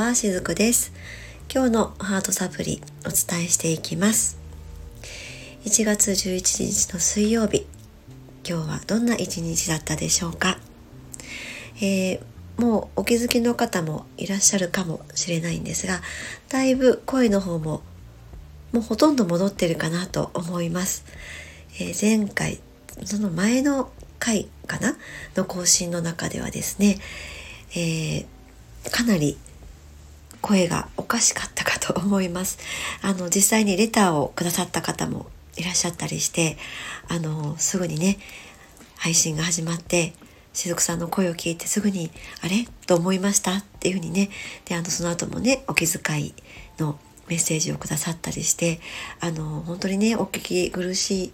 はしずくです。今日のハートサプリお伝えしていきます。1月11日の水曜日今日はどんな一日だったでしょうか、えー、もうお気づきの方もいらっしゃるかもしれないんですがだいぶ声の方ももうほとんど戻ってるかなと思います、えー、前回その前の回かな？の更新の中ではですね、えー、かなり声がおかしかったかと思います。あの、実際にレターをくださった方もいらっしゃったりして、あの、すぐにね、配信が始まって、しずくさんの声を聞いてすぐに、あれ？と思いました？っていうふうにね、で、あの、その後もね、お気遣いのメッセージをくださったりして、あの、本当にね、お聞き苦しい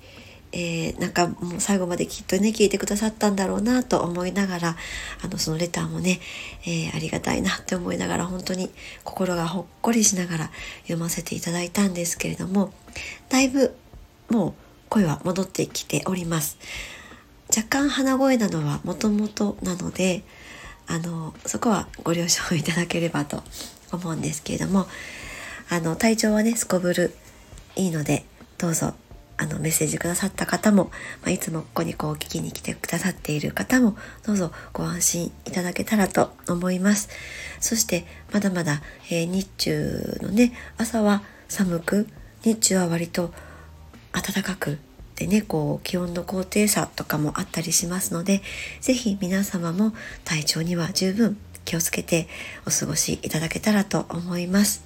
えー、なんかもう最後まできっとね聞いてくださったんだろうなと思いながらあのそのレターもね、えー、ありがたいなって思いながら本当に心がほっこりしながら読ませていただいたんですけれどもだいぶもう声は戻ってきております。若干鼻声なのはもともとなのであのそこはご了承いただければと思うんですけれどもあの体調はねすこぶるいいのでどうぞあのメッセージくださった方も、まあ、いつもここにこう聞きに来てくださっている方もどうぞご安心いただけたらと思います。そしてまだまだ、えー、日中のね朝は寒く日中は割と暖かくでねこう気温の高低差とかもあったりしますので是非皆様も体調には十分気をつけてお過ごしいただけたらと思います。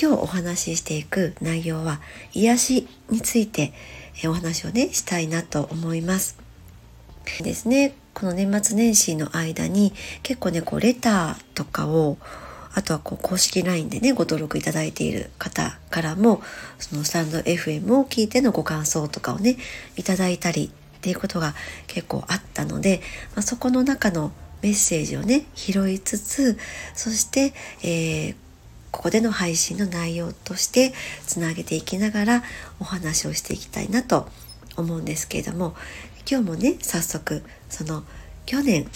今日お話ししていく内容は癒しについてお話をねしたいなと思います。ですねこの年末年始の間に結構ねこうレターとかをあとはこう公式 LINE でねご登録いただいている方からもそのスタンド FM を聞いてのご感想とかをねいただいたりっていうことが結構あったので、まあ、そこの中のメッセージをね拾いつつそして、えー、ここでの配信の内容としてつなげていきながらお話をしていきたいなと思うんですけれども今日もね早速その去年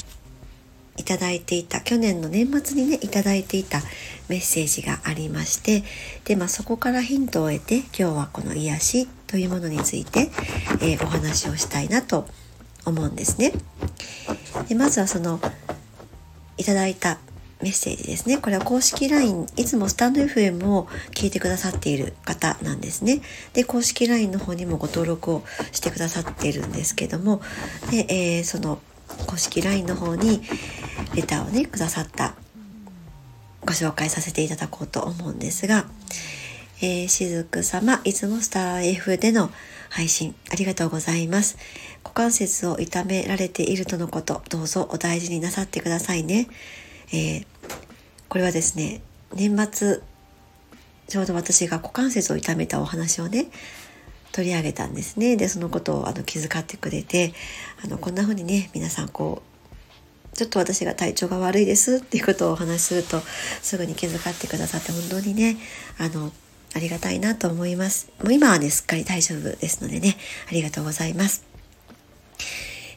いただいていた去年の年末にねいただいていたメッセージがありましてで、まあ、そこからヒントを得て今日はこの癒しというものについて、えー、お話をしたいなと思うんですね。でまずはそのいただいたメッセージですね。これは公式 LINE、いつもスタンド FM を聞いてくださっている方なんですね。で、公式 LINE の方にもご登録をしてくださっているんですけども、で、えー、その公式 LINE の方にレターをね、くださったご紹介させていただこうと思うんですが、えー、しずく様、いつもスター F での配信ありがとうございます。股関節を痛められているとのこと、どうぞお大事になさってくださいね。えー、これはですね年末ちょうど私が股関節を痛めたお話をね取り上げたんですね。でそのことをあの気遣ってくれてあのこんな風にね皆さんこうちょっと私が体調が悪いですっていうことをお話しするとすぐに気遣ってくださって本当にねあのありがたいなと思います。もう今はねすっかり大丈夫ですのでねありがとうございます。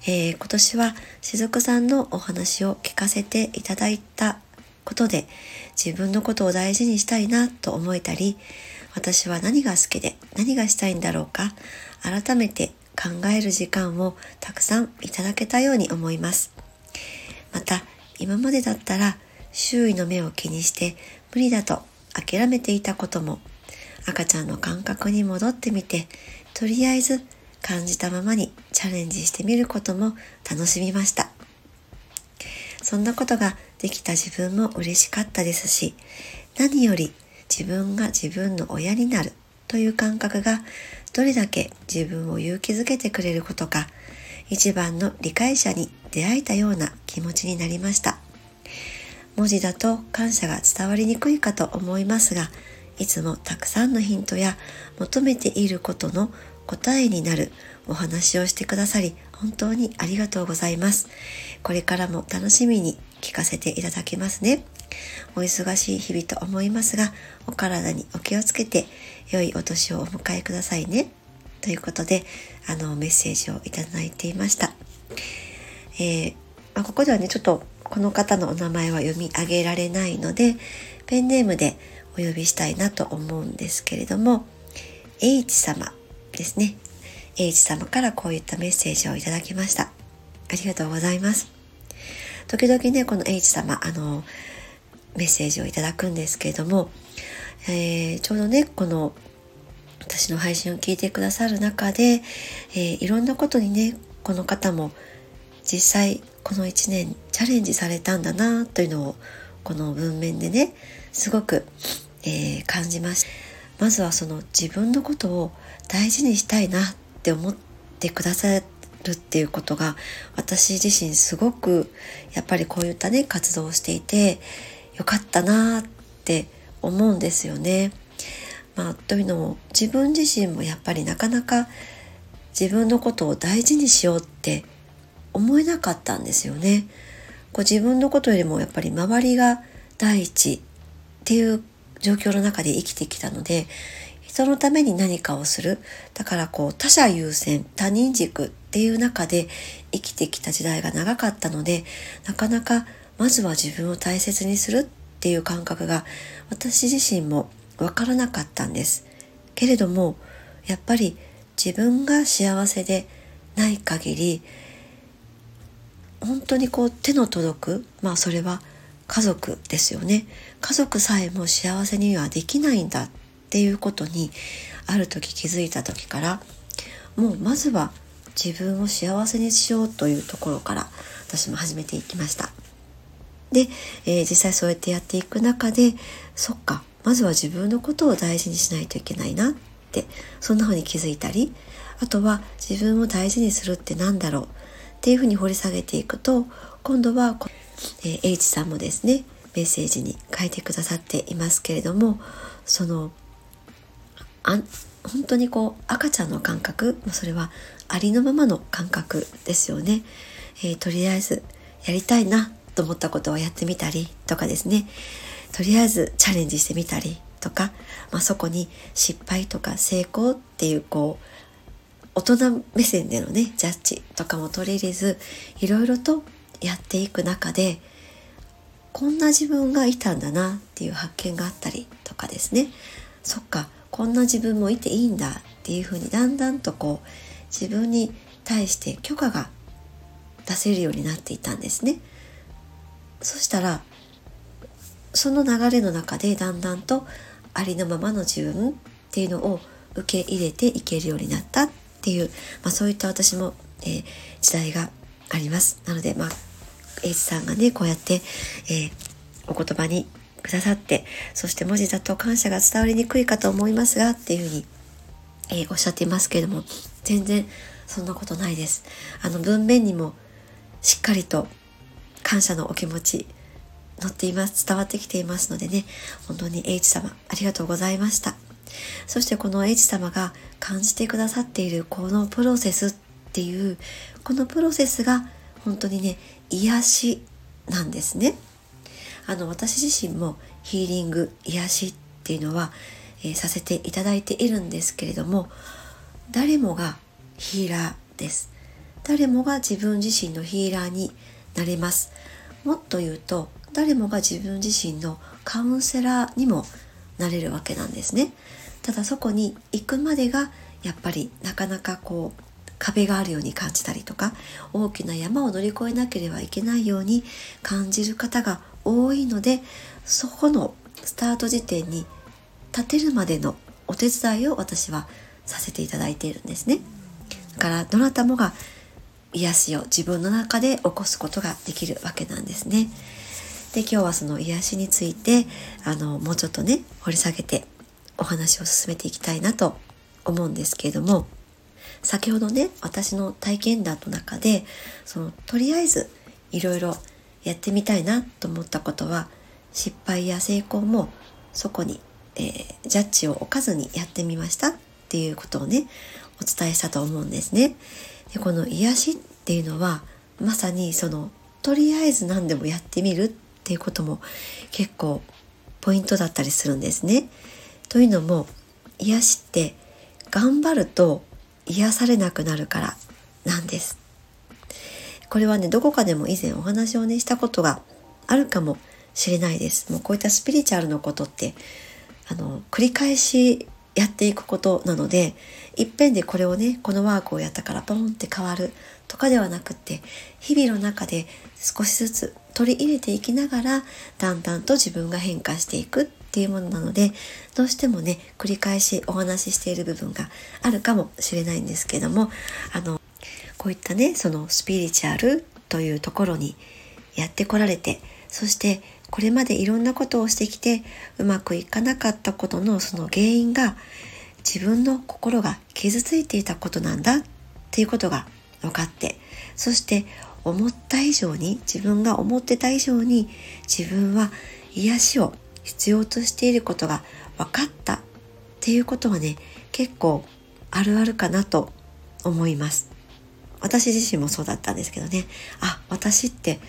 えー、今年はしずくさんのお話を聞かせていただいたことで自分のことを大事にしたいなと思えたり私は何が好きで何がしたいんだろうか改めて考える時間をたくさんいただけたように思います。また今までだったら周囲の目を気にして無理だと諦めていたことも赤ちゃんの感覚に戻ってみてとりあえず感じたままにチャレンジしてみることも楽しみました。そんなことができた自分も嬉しかったですし、何より自分が自分の親になるという感覚がどれだけ自分を勇気づけてくれることか、一番の理解者に出会えたような気持ちになりました。文字だと感謝が伝わりにくいかと思いますが、いつもたくさんのヒントや求めていることの答えになるお話をしてくださり本当にありがとうございます。これからも楽しみに聞かせていただきますね。お忙しい日々と思いますが、お体にお気をつけて良いお年をお迎えくださいね。ということで、あの、メッセージをいただいていました。えー、まあ、ここではね、ちょっとこの方のお名前は読み上げられないのでペンネームでお呼びしたいなと思うんですけれども H 様ですね。H 様からこういったメッセージをいただきました。ありがとうございます。時々ねこの H 様あのメッセージをいただくんですけれども、えー、ちょうどねこの私の配信を聞いてくださる中で、えー、いろんなことにねこの方も実際この1年チャレンジされたんだなというのをこの文面でねすごく、えー、感じました。まずはその自分のことを大事にしたいなって思ってくださるっていうことが私自身すごくやっぱりこういったね活動をしていてよかったなって思うんですよね。まあ、というのも自分自身もやっぱりなかなか自分のことを大事にしようって思えなかったんですよね。こう自分のことよりもやっぱり周りが第一っていう状況の中で生きてきたので人のために何かをするだからこう他者優先他人軸っていう中で生きてきた時代が長かったのでなかなかまずは自分を大切にするっていう感覚が私自身も分からなかったんです。けれどもやっぱり自分が幸せでない限り本当にこう手の届くまあそれは家族ですよね。家族さえも幸せにはできないんだっていうことにある時気づいた時からもうまずは自分を幸せにしようというところから私も始めていきました。で、えー、実際そうやってやっていく中でそっかまずは自分のことを大事にしないといけないなってそんな風に気づいたりあとは自分を大事にするって何だろうっていうふうに掘り下げていくと今度は、えー、H さんもですねメッセージに書いてくださっていますけれどもそのあ本当にこう赤ちゃんの感覚それはありのままの感覚ですよね、えー、とりあえずやりたいなと思ったことをやってみたりとかですね。とりあえずチャレンジしてみたりとか、まあ、そこに失敗とか成功っていうこう大人目線でのねジャッジとかも取り入れずいろいろとやっていく中でこんな自分がいたんだなっていう発見があったりとかですねそっかこんな自分もいていいんだっていうふうにだんだんとこう自分に対して許可が出せるようになっていたんですね。そしたらその流れの中でだんだんとありのままの自分っていうのを受け入れていけるようになったっていう、まあ、そういった私も、えー、時代があります。なので、まあ、H さんがね、こうやって、えー、お言葉にくださって、そして文字だと感謝が伝わりにくいかと思いますが、っていうふうに、えー、おっしゃっていますけれども、全然そんなことないです。あの文面にもしっかりと感謝のお気持ち載っています。伝わってきていますのでね、本当に H 様ありがとうございました。そしてこの H 様が感じてくださっているこのプロセスっていうこのプロセスが本当にね癒しなんですね。あの私自身もヒーリング癒しっていうのは、えー、させていただいているんですけれども誰もがヒーラーです。誰もが自分自身のヒーラーになれます。もっと言うと誰もが自分自身のカウンセラーにもなれるわけなんですね。ただそこに行くまでがやっぱりなかなかこう壁があるように感じたりとか大きな山を乗り越えなければいけないように感じる方が多いのでそこのスタート時点に立てるまでのお手伝いを私はさせていただいているんですね。だからどなたもが癒しを自分の中で起こすことができるわけなんですね。で今日はその癒しについてあのもうちょっとね掘り下げてお話を進めていきたいなと思うんですけれども先ほどね私の体験談の中でそのとりあえずいろいろやってみたいなと思ったことは失敗や成功もそこに、えー、ジャッジを置かずにやってみましたっていうことをねお伝えしたと思うんですね。でこの癒しっていうのはまさにそのとりあえず何でもやってみるっていうことも結構ポイントだったりするんですね。というのも癒しって頑張ると癒されなくなるからなんです。これはねどこかでも以前お話をねしたことがあるかもしれないですもうこういったスピリチュアルのことってあの繰り返しやっていくことなのでいっぺんでこれをねこのワークをやったからポンって変わるとかではなくって日々の中で少しずつ取り入れていきながらだんだんと自分が変化していくっっていうものなのでどうしてもね繰り返しお話ししている部分があるかもしれないんですけどもあのこういったねそのスピリチュアルというところにやってこられてそしてこれまでいろんなことをしてきてうまくいかなかったことのその原因が自分の心が傷ついていたことなんだっていうことが分かってそして思った以上に自分が思ってた以上に自分は癒しを必要としていることが分かったっていうことはね結構あるあるかなと思います。私自身もそうだったんですけどね。あ私って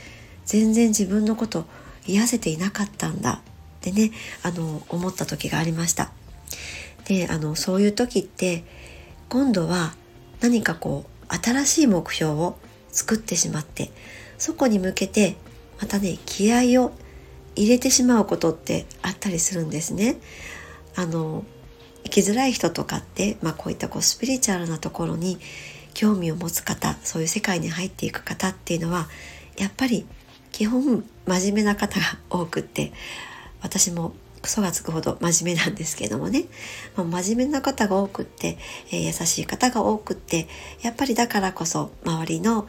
全然自分のこと癒せていなかったんだってねあの思った時がありました。であのそういう時って今度は何かこう新しい目標を作ってしまってそこに向けてまたね気合を入れてしまうことってあったりするんですね。あの生きづらい人とかって、まあ、こういったこうスピリチュアルなところに興味を持つ方そういう世界に入っていく方っていうのはやっぱり基本真面目な方が多くって私もクソがつくほど真面目なんですけどもね、まあ、真面目な方が多くって、えー、優しい方が多くってやっぱりだからこそ周りの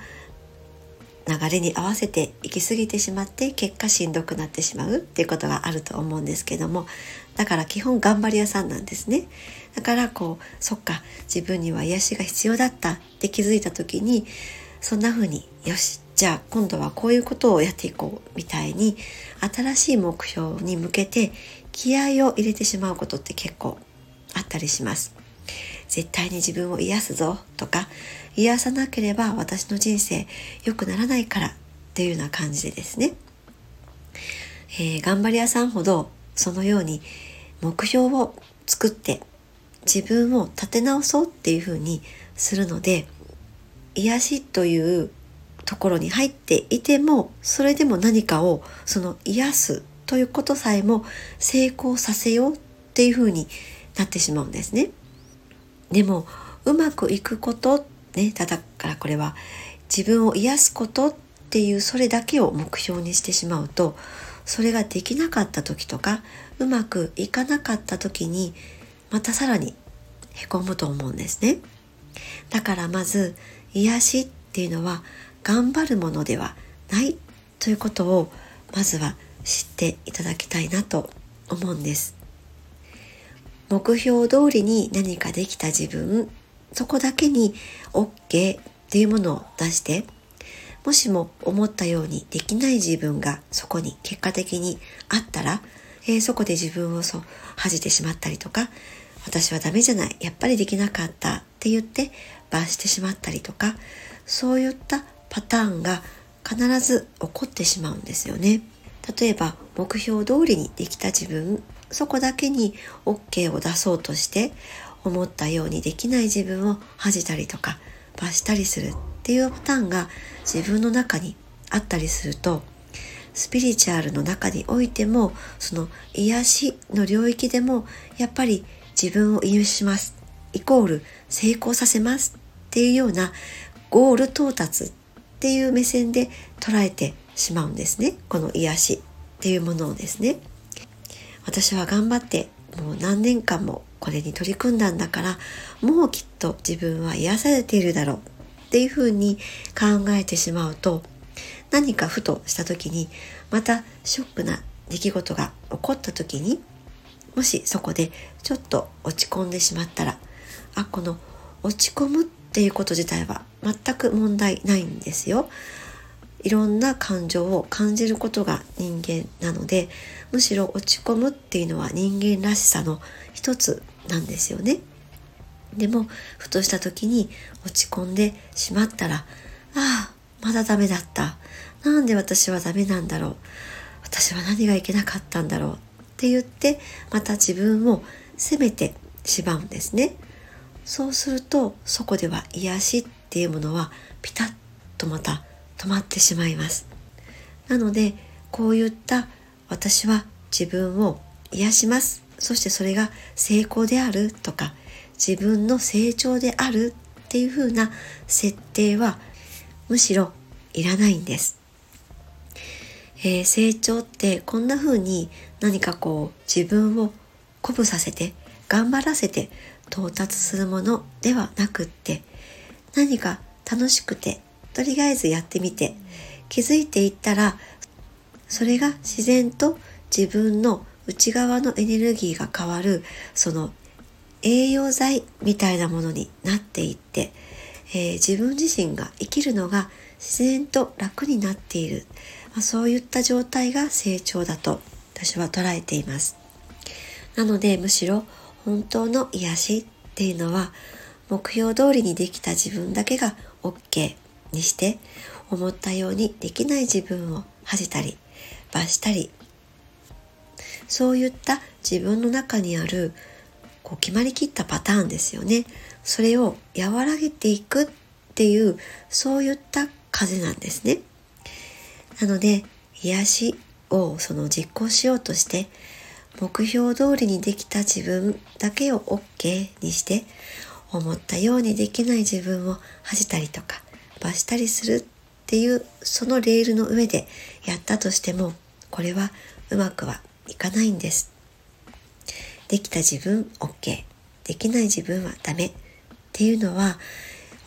流れに合わせて行き過ぎてしまって結果しんどくなってしまうっていうことがあると思うんですけどもだから基本頑張り屋さんなんですね。だからこうそっか自分には癒しが必要だったって気づいた時にそんな風によしじゃあ今度はこういうことをやっていこうみたいに新しい目標に向けて気合を入れてしまうことって結構あったりします。絶対に自分を癒すぞとか癒さなければ私の人生良くならないからっていうような感じでですね、えー、頑張り屋さんほどそのように目標を作って自分を立て直そうっていうふうにするので癒しというところに入っていてもそれでも何かをその癒すということさえも成功させようっていうふうになってしまうんですね。でもうまくいくことねただからこれは自分を癒すことっていうそれだけを目標にしてしまうとそれができなかった時とかうまくいかなかった時にまたさらにへこむと思うんですね。だからまず癒しっていうのは頑張るものではないということをまずは知っていただきたいなと思うんです。目標通りに何かできた自分そこだけに OK っていうものを出してもしも思ったようにできない自分がそこに結果的にあったら、えー、そこで自分をそう恥じてしまったりとか私はダメじゃないやっぱりできなかったって言って罰してしまったりとかそういったパターンが必ず起こってしまうんですよね。例えば目標通りにできた自分そこだけに OK を出そうとして思ったようにできない自分を恥じたりとか罰したりするっていうパターンが自分の中にあったりするとスピリチュアルの中においてもその癒しの領域でもやっぱり自分を癒します。イコール成功させます。っていうようなゴール到達っていう目線で捉えてしまうんですね。この癒しっていうものをですね。私は頑張ってもう何年間もこれに取り組んだんだからもうきっと自分は癒されているだろうっていうふうに考えてしまうと何かふとした時にまたショックな出来事が起こった時にもしそこでちょっと落ち込んでしまったらあこの落ち込むっていうこと自体は全く問題ないんですよ。いろんな感情を感じることが人間なのでむしろ落ち込むっていうのは人間らしさの一つなんですよね。でもふとした時に落ち込んでしまったらああまだダメだったなんで私はダメなんだろう私は何がいけなかったんだろうって言ってまた自分を責めてしまうんですね。そうするとそこでは癒しっていうものはピタッとまた止まってしまいますなのでこういった私は自分を癒しますそしてそれが成功であるとか自分の成長であるっていう風な設定はむしろいらないんです。えー、成長ってこんな風に何かこう自分を鼓舞させて頑張らせて到達するものではなくって何か楽しくてとりあえずやってみて。気づいていったらそれが自然と自分の内側のエネルギーが変わるその栄養剤みたいなものになっていって、えー、自分自身が生きるのが自然と楽になっている、まあ、そういった状態が成長だと私は捉えています。なのでむしろ本当の癒しっていうのは目標通りにできた自分だけが OK にして思ったようにできない自分を恥じたり罰したりそういった自分の中にあるこう決まりきったパターンですよね。それを和らげていくっていうそういった風なんですね。なので癒しをその実行しようとして目標通りにできた自分だけを OK にして思ったようにできない自分を恥じたりとか罰したりするっていうそのレールの上でやったとしてもこれはうまくはいかないんです。できた自分 OK できない自分はダメっていうのは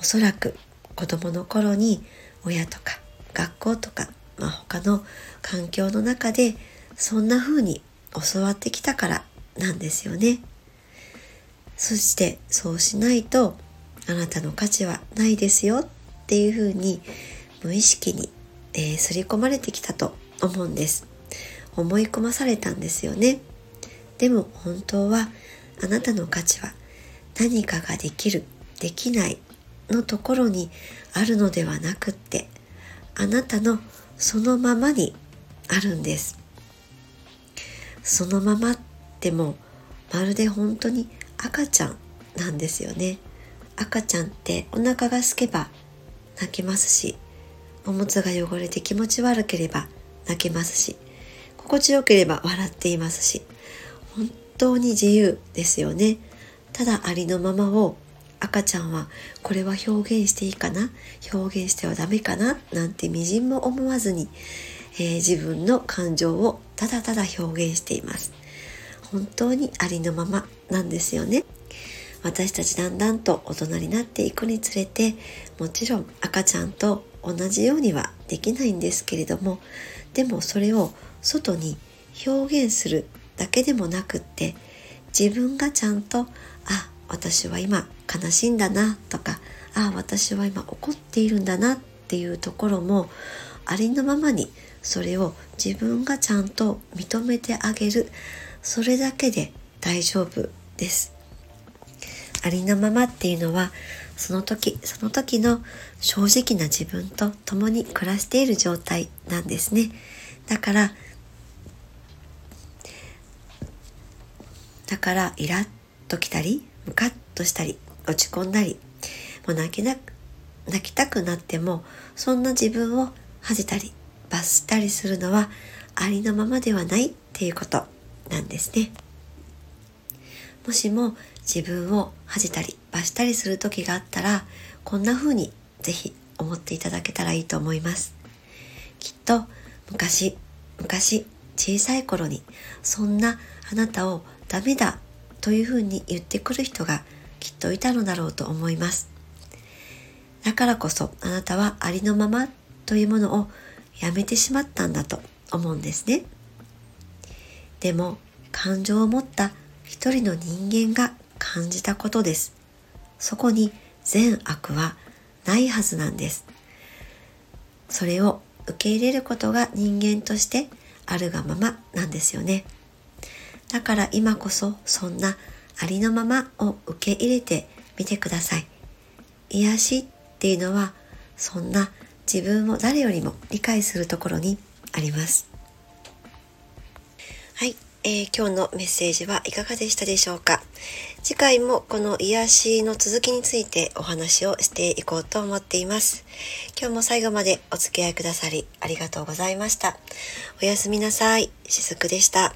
おそらく子供の頃に親とか学校とか、まあ、他の環境の中でそんな風に教わってきたからなんですよね。そしてそうしないとあなたの価値はないですよっていう風に無意識に、えー、刷り込まれてきたと思うんです。思い込まされたんですよね。でも本当はあなたの価値は何かができる、できないのところにあるのではなくってあなたのそのままにあるんです。そのままってもまるで本当に赤ちゃんなんですよね。赤ちゃんってお腹が空けば泣きますしおむつが汚れて気持ち悪ければ泣けますし心地よければ笑っていますし本当に自由ですよね。ただありのままを赤ちゃんはこれは表現していいかな表現してはダメかななんてみじんも思わずに、えー、自分の感情をただただ表現しています。本当にありのままなんですよね。私たちだんだんと大人になっていくにつれてもちろん赤ちゃんと同じようにはできないんですけれどもでもそれを外に表現するだけでもなくって自分がちゃんとあ私は今悲しいんだなとかあ私は今怒っているんだなっていうところもありのままにそれを自分がちゃんと認めてあげる。それだけで大丈夫です。ありのままっていうのはその時その時の正直な自分と共に暮らしている状態なんですねだからだからイラッときたりムカッとしたり落ち込んだりもう泣きな泣きたくなってもそんな自分を恥じたり罰したりするのはありのままではないっていうことなんですね。もしも自分を恥じたり罰したりする時があったらこんな風にぜひ思っていただけたらいいと思います。きっと昔昔小さい頃にそんなあなたをダメだというふうに言ってくる人がきっといたのだろうと思います。だからこそあなたはありのままというものをやめてしまったんだと思うんですね。でも感情を持った一人の人間が感じたことです。そこに善悪はないはずなんです。それを受け入れることが人間としてあるがままなんですよね。だから今こそそんなありのままを受け入れてみてください。癒しっていうのはそんな自分を誰よりも理解するところにあります。え、今日のメッセージはいかがでしたでしょうか？次回もこの癒しの続きについてお話をしていこうと思っています。今日も最後までお付き合いくださりありがとうございました。おやすみなさい。しずくでした。